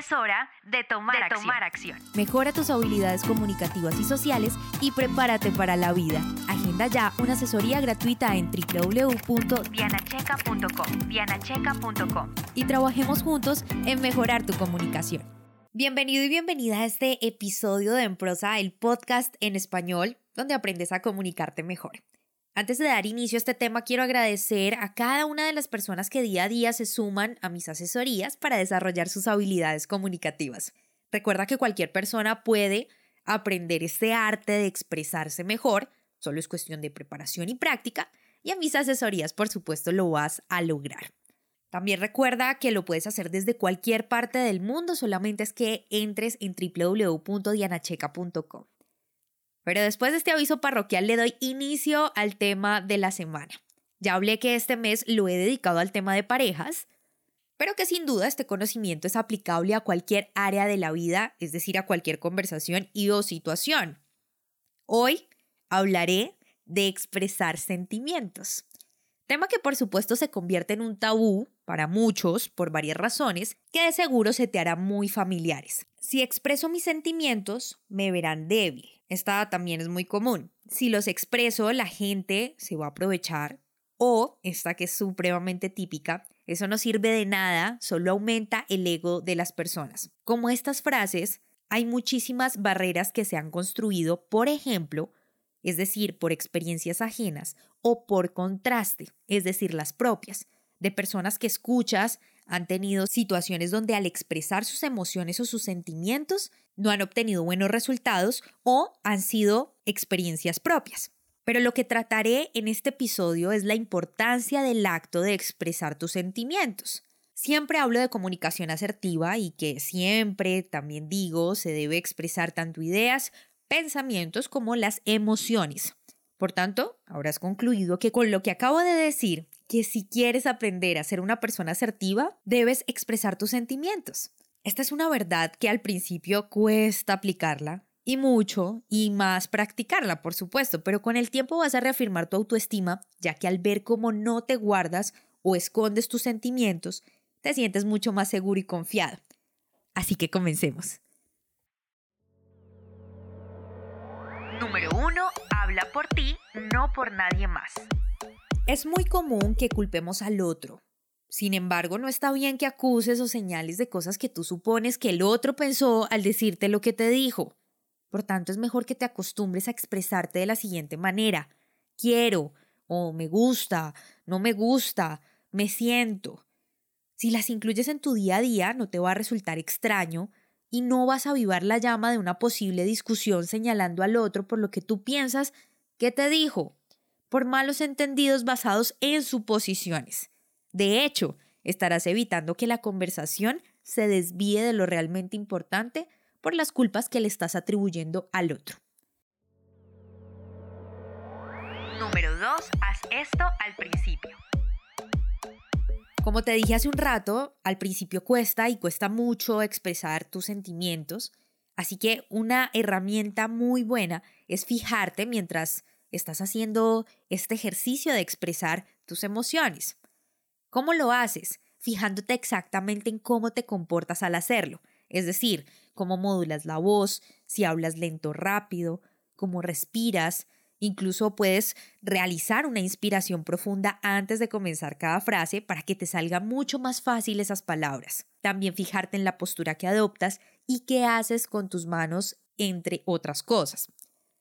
Es hora de tomar, acción. Mejora tus habilidades comunicativas y sociales y prepárate para la vida. Agenda ya una asesoría gratuita en www.dianacheca.com. Dianacheca.com. Y trabajemos juntos en mejorar tu comunicación. Bienvenido y bienvenida a este episodio de En Prosa, el podcast en español, donde aprendes a comunicarte mejor. Antes de dar inicio a este tema, quiero agradecer a cada una de las personas que día a día se suman a mis asesorías para desarrollar sus habilidades comunicativas. Recuerda que cualquier persona puede aprender este arte de expresarse mejor, solo es cuestión de preparación y práctica, y a mis asesorías, por supuesto, lo vas a lograr. También recuerda que lo puedes hacer desde cualquier parte del mundo, solamente es que entres en www.dianacheca.com. Pero después de este aviso parroquial le doy inicio al tema de la semana. Ya hablé que este mes lo he dedicado al tema de parejas, pero que sin duda este conocimiento es aplicable a cualquier área de la vida, es decir, a cualquier conversación y o situación. Hoy hablaré de expresar sentimientos. Tema que por supuesto se convierte en un tabú para muchos por varias razones que de seguro se te hará muy familiares. Si expreso mis sentimientos, me verán débil. Esta también es muy común. Si los expreso, la gente se va a aprovechar. O, esta que es supremamente típica, eso no sirve de nada, solo aumenta el ego de las personas. Como estas frases, hay muchísimas barreras que se han construido, por ejemplo, es decir, por experiencias ajenas, o por contraste, es decir, las propias, de personas que escuchas han tenido situaciones donde al expresar sus emociones o sus sentimientos no han obtenido buenos resultados o han sido experiencias propias. Pero lo que trataré en este episodio es la importancia del acto de expresar tus sentimientos. Siempre hablo de comunicación asertiva y que siempre, también digo, se debe expresar tanto ideas, pensamientos como las emociones. Por tanto, habrás concluido que con lo que acabo de decir, que si quieres aprender a ser una persona asertiva, debes expresar tus sentimientos. Esta es una verdad que al principio cuesta aplicarla, y mucho, y más practicarla, por supuesto, pero con el tiempo vas a reafirmar tu autoestima, ya que al ver cómo no te guardas o escondes tus sentimientos, te sientes mucho más seguro y confiado. Así que comencemos. Número 1. Habla por ti, no por nadie más. Es muy común que culpemos al otro. Sin embargo, no está bien que acuses o señales de cosas que tú supones que el otro pensó al decirte lo que te dijo. Por tanto, es mejor que te acostumbres a expresarte de la siguiente manera. Quiero, o me gusta, no me gusta, me siento. Si las incluyes en tu día a día, no te va a resultar extraño y no vas a avivar la llama de una posible discusión señalando al otro por lo que tú piensas que te dijo, por malos entendidos basados en suposiciones. De hecho, estarás evitando que la conversación se desvíe de lo realmente importante por las culpas que le estás atribuyendo al otro. Número 2. Haz esto al principio. Como te dije hace un rato, al principio cuesta y cuesta mucho expresar tus sentimientos, así que una herramienta muy buena es fijarte mientras estás haciendo este ejercicio de expresar tus emociones. ¿Cómo lo haces? Fijándote exactamente en cómo te comportas al hacerlo, es decir, cómo modulas la voz, si hablas lento o rápido, cómo respiras, Incluso puedes realizar una inspiración profunda antes de comenzar cada frase para que te salga mucho más fácil esas palabras. También fijarte en la postura que adoptas y qué haces con tus manos, entre otras cosas.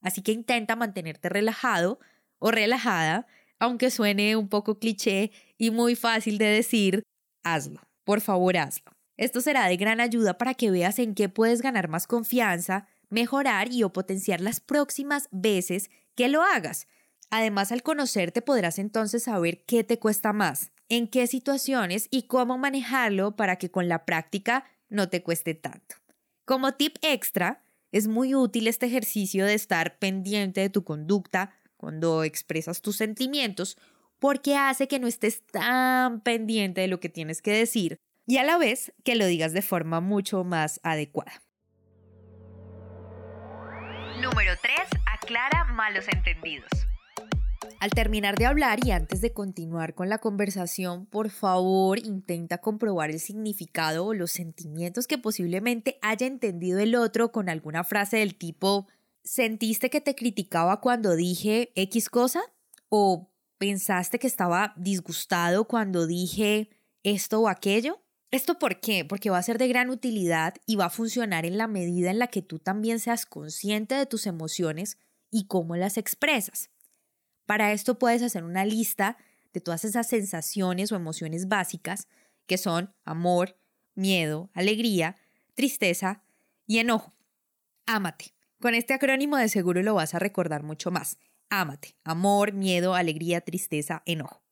Así que intenta mantenerte relajado o relajada, aunque suene un poco cliché y muy fácil de decir, hazlo. Por favor, hazlo. Esto será de gran ayuda para que veas en qué puedes ganar más confianza, mejorar y o potenciar las próximas veces que lo hagas. Además, al conocerte podrás entonces saber qué te cuesta más, en qué situaciones y cómo manejarlo para que con la práctica no te cueste tanto. Como tip extra, es muy útil este ejercicio de estar pendiente de tu conducta cuando expresas tus sentimientos porque hace que no estés tan pendiente de lo que tienes que decir y a la vez que lo digas de forma mucho más adecuada. Número 3. Aclara malos entendidos. Al terminar de hablar y antes de continuar con la conversación, por favor intenta comprobar el significado o los sentimientos que posiblemente haya entendido el otro con alguna frase del tipo ¿Sentiste que te criticaba cuando dije X cosa? ¿O pensaste que estaba disgustado cuando dije esto o aquello? ¿Esto por qué? Porque va a ser de gran utilidad y va a funcionar en la medida en la que tú también seas consciente de tus emociones y cómo las expresas. Para esto puedes hacer una lista de todas esas sensaciones o emociones básicas que son amor, miedo, alegría, tristeza y enojo. Ámate. Con este acrónimo de seguro lo vas a recordar mucho más. Ámate. Amor, miedo, alegría, tristeza, enojo.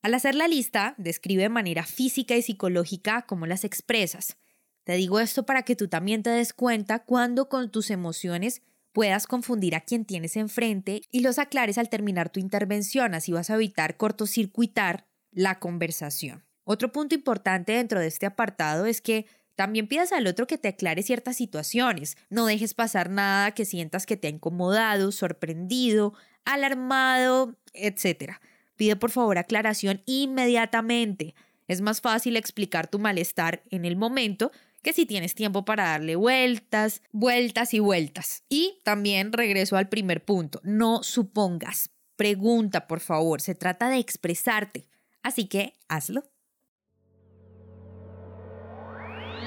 Al hacer la lista, describe de manera física y psicológica cómo las expresas. Te digo esto para que tú también te des cuenta cuando con tus emociones puedas confundir a quien tienes enfrente y los aclares al terminar tu intervención, así vas a evitar cortocircuitar la conversación. Otro punto importante dentro de este apartado es que también pidas al otro que te aclare ciertas situaciones. No dejes pasar nada que sientas que te ha incomodado, sorprendido, alarmado, etc. Pide por favor aclaración inmediatamente. Es más fácil explicar tu malestar en el momento que si tienes tiempo para darle vueltas, vueltas y vueltas. Y también regreso al primer punto, no supongas, pregunta por favor, se trata de expresarte, así que hazlo.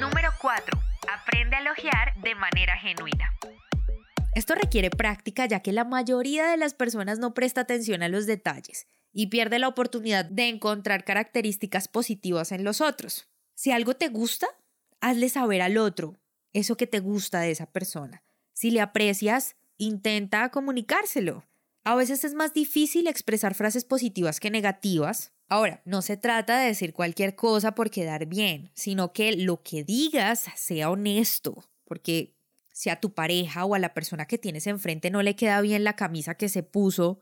Número 4. Aprende a elogiar de manera genuina. Esto requiere práctica ya que la mayoría de las personas no presta atención a los detalles y pierde la oportunidad de encontrar características positivas en los otros. Si algo te gusta, hazle saber al otro eso que te gusta de esa persona. Si le aprecias, intenta comunicárselo. A veces es más difícil expresar frases positivas que negativas. Ahora, no se trata de decir cualquier cosa por quedar bien, sino que lo que digas sea honesto, porque si a tu pareja o a la persona que tienes enfrente no le queda bien la camisa que se puso,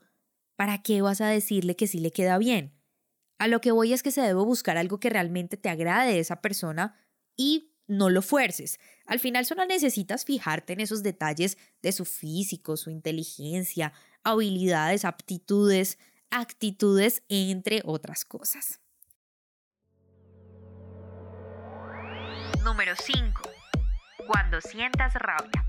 ¿para qué vas a decirle que sí le queda bien? A lo que voy es que se debe buscar algo que realmente te agrade de esa persona y no lo fuerces. Al final solo necesitas fijarte en esos detalles de su físico, su inteligencia, habilidades, aptitudes, actitudes, entre otras cosas. Número 5. Cuando sientas rabia.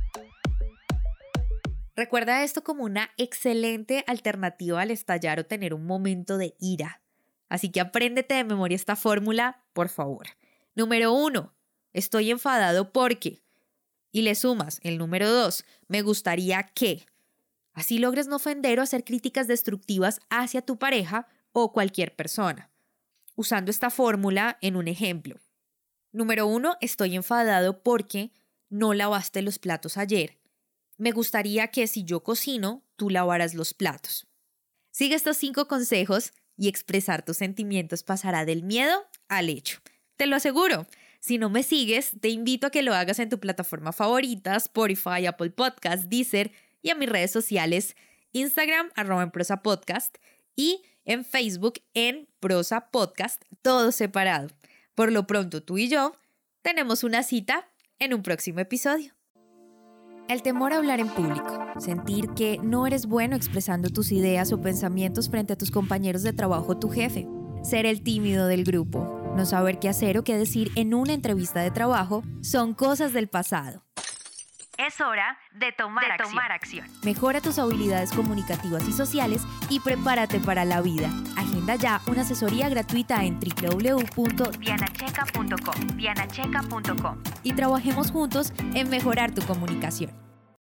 Recuerda esto como una excelente alternativa al estallar o tener un momento de ira. Así que apréndete de memoria esta fórmula, por favor. Número 1 Estoy enfadado porque. Y le sumas el número dos, me gustaría que. Así logres no ofender o hacer críticas destructivas hacia tu pareja o cualquier persona. Usando esta fórmula en un ejemplo. Número uno, estoy enfadado porque no lavaste los platos ayer. Me gustaría que si yo cocino, tú lavaras los platos. Sigue estos cinco consejos y expresar tus sentimientos pasará del miedo al hecho. Te lo aseguro. Si no me sigues, te invito a que lo hagas en tu plataforma favorita, Spotify, Apple Podcast, Deezer y en mis redes sociales, Instagram, arroba en prosa podcast y en Facebook en prosa podcast, todo separado. Por lo pronto, tú y yo tenemos una cita en un próximo episodio. El temor a hablar en público, sentir que no eres bueno expresando tus ideas o pensamientos frente a tus compañeros de trabajo o tu jefe, ser el tímido del grupo, no saber qué hacer o qué decir en una entrevista de trabajo son cosas del pasado. Es hora de tomar, tomar acción. Mejora tus habilidades comunicativas y sociales y prepárate para la vida. Agenda ya una asesoría gratuita en www.dianacheca.com. Dianacheca.com. Y trabajemos juntos en mejorar tu comunicación.